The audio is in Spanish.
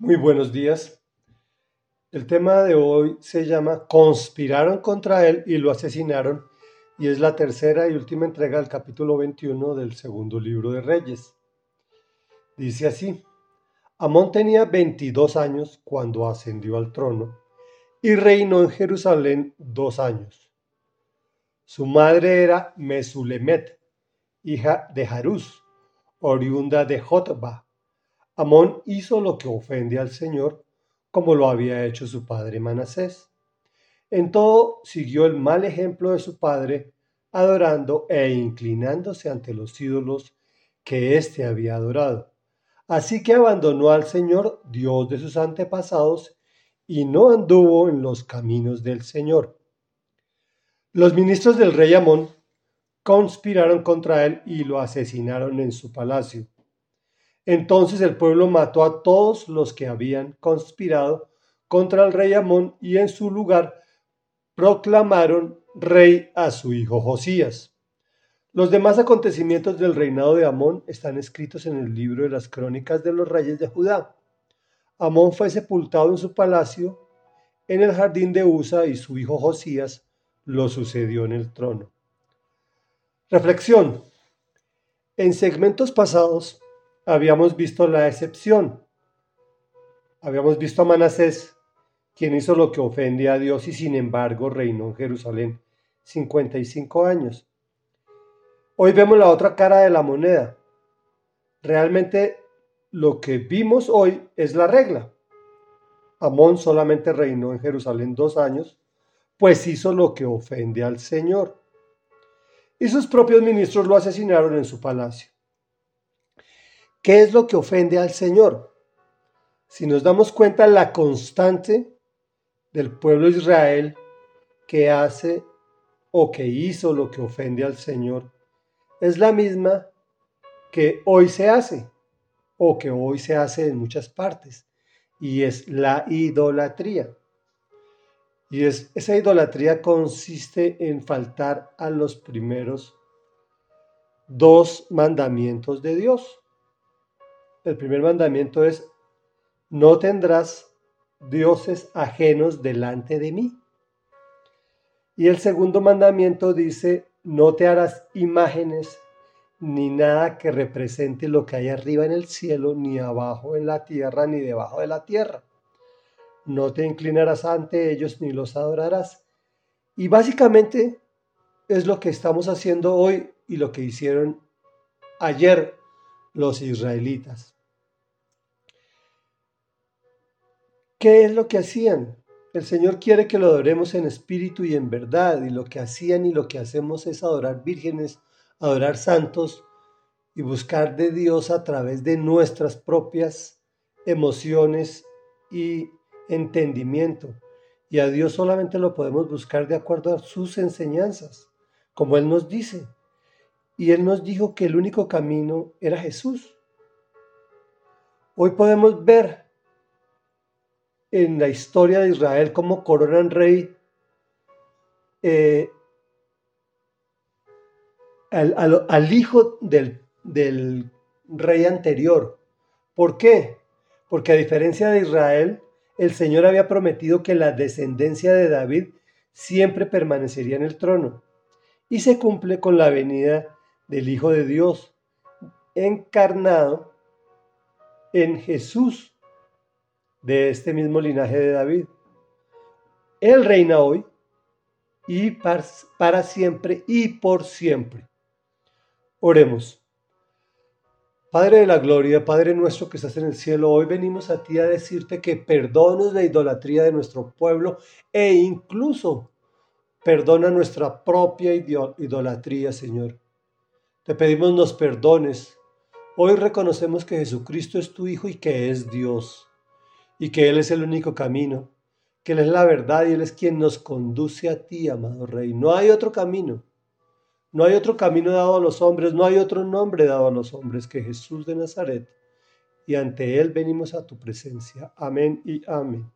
Muy buenos días. El tema de hoy se llama Conspiraron contra él y lo asesinaron y es la tercera y última entrega del capítulo 21 del segundo libro de Reyes. Dice así, Amón tenía 22 años cuando ascendió al trono y reinó en Jerusalén dos años. Su madre era Mesulemet, hija de Jarús, oriunda de Jotba Amón hizo lo que ofende al Señor, como lo había hecho su padre Manasés. En todo siguió el mal ejemplo de su padre, adorando e inclinándose ante los ídolos que éste había adorado. Así que abandonó al Señor, Dios de sus antepasados, y no anduvo en los caminos del Señor. Los ministros del rey Amón conspiraron contra él y lo asesinaron en su palacio. Entonces el pueblo mató a todos los que habían conspirado contra el rey Amón y en su lugar proclamaron rey a su hijo Josías. Los demás acontecimientos del reinado de Amón están escritos en el libro de las crónicas de los reyes de Judá. Amón fue sepultado en su palacio en el jardín de Usa y su hijo Josías lo sucedió en el trono. Reflexión. En segmentos pasados habíamos visto la excepción. Habíamos visto a Manasés, quien hizo lo que ofende a Dios y sin embargo reinó en Jerusalén 55 años. Hoy vemos la otra cara de la moneda. Realmente lo que vimos hoy es la regla. Amón solamente reinó en Jerusalén dos años, pues hizo lo que ofende al Señor. Y sus propios ministros lo asesinaron en su palacio. ¿Qué es lo que ofende al Señor? Si nos damos cuenta la constante del pueblo de Israel que hace o que hizo lo que ofende al Señor, es la misma que hoy se hace o que hoy se hace en muchas partes, y es la idolatría. Y es, esa idolatría consiste en faltar a los primeros dos mandamientos de Dios el primer mandamiento es, no tendrás dioses ajenos delante de mí. Y el segundo mandamiento dice, no te harás imágenes ni nada que represente lo que hay arriba en el cielo, ni abajo en la tierra, ni debajo de la tierra. No te inclinarás ante ellos ni los adorarás. Y básicamente es lo que estamos haciendo hoy y lo que hicieron ayer los israelitas. ¿Qué es lo que hacían? El Señor quiere que lo adoremos en espíritu y en verdad, y lo que hacían y lo que hacemos es adorar vírgenes, adorar santos y buscar de Dios a través de nuestras propias emociones y entendimiento. Y a Dios solamente lo podemos buscar de acuerdo a sus enseñanzas, como Él nos dice. Y Él nos dijo que el único camino era Jesús. Hoy podemos ver en la historia de Israel cómo coronan rey eh, al, hijo del rey anterior. ¿Por qué? Porque a diferencia de Israel, el Señor había prometido que la descendencia de David siempre permanecería en el trono. Y se cumple con la venida del Hijo de Dios, encarnado en Jesús, de este mismo linaje de David. Él reina hoy y para siempre y por siempre. Oremos. Padre de la gloria, Padre nuestro que estás en el cielo, hoy venimos a ti a decirte que perdones la idolatría de nuestro pueblo e incluso perdona nuestra propia idolatría, Señor. Te pedimos nos perdones. Hoy reconocemos que Jesucristo es tu Hijo y que es Dios, y que Él es el único camino, que Él es la verdad y Él es quien nos conduce a ti, amado Rey. No hay otro camino. No hay otro camino dado a los hombres, no hay otro nombre dado a los hombres que Jesús de Nazaret. Y ante Él venimos a tu presencia. Amén y amén.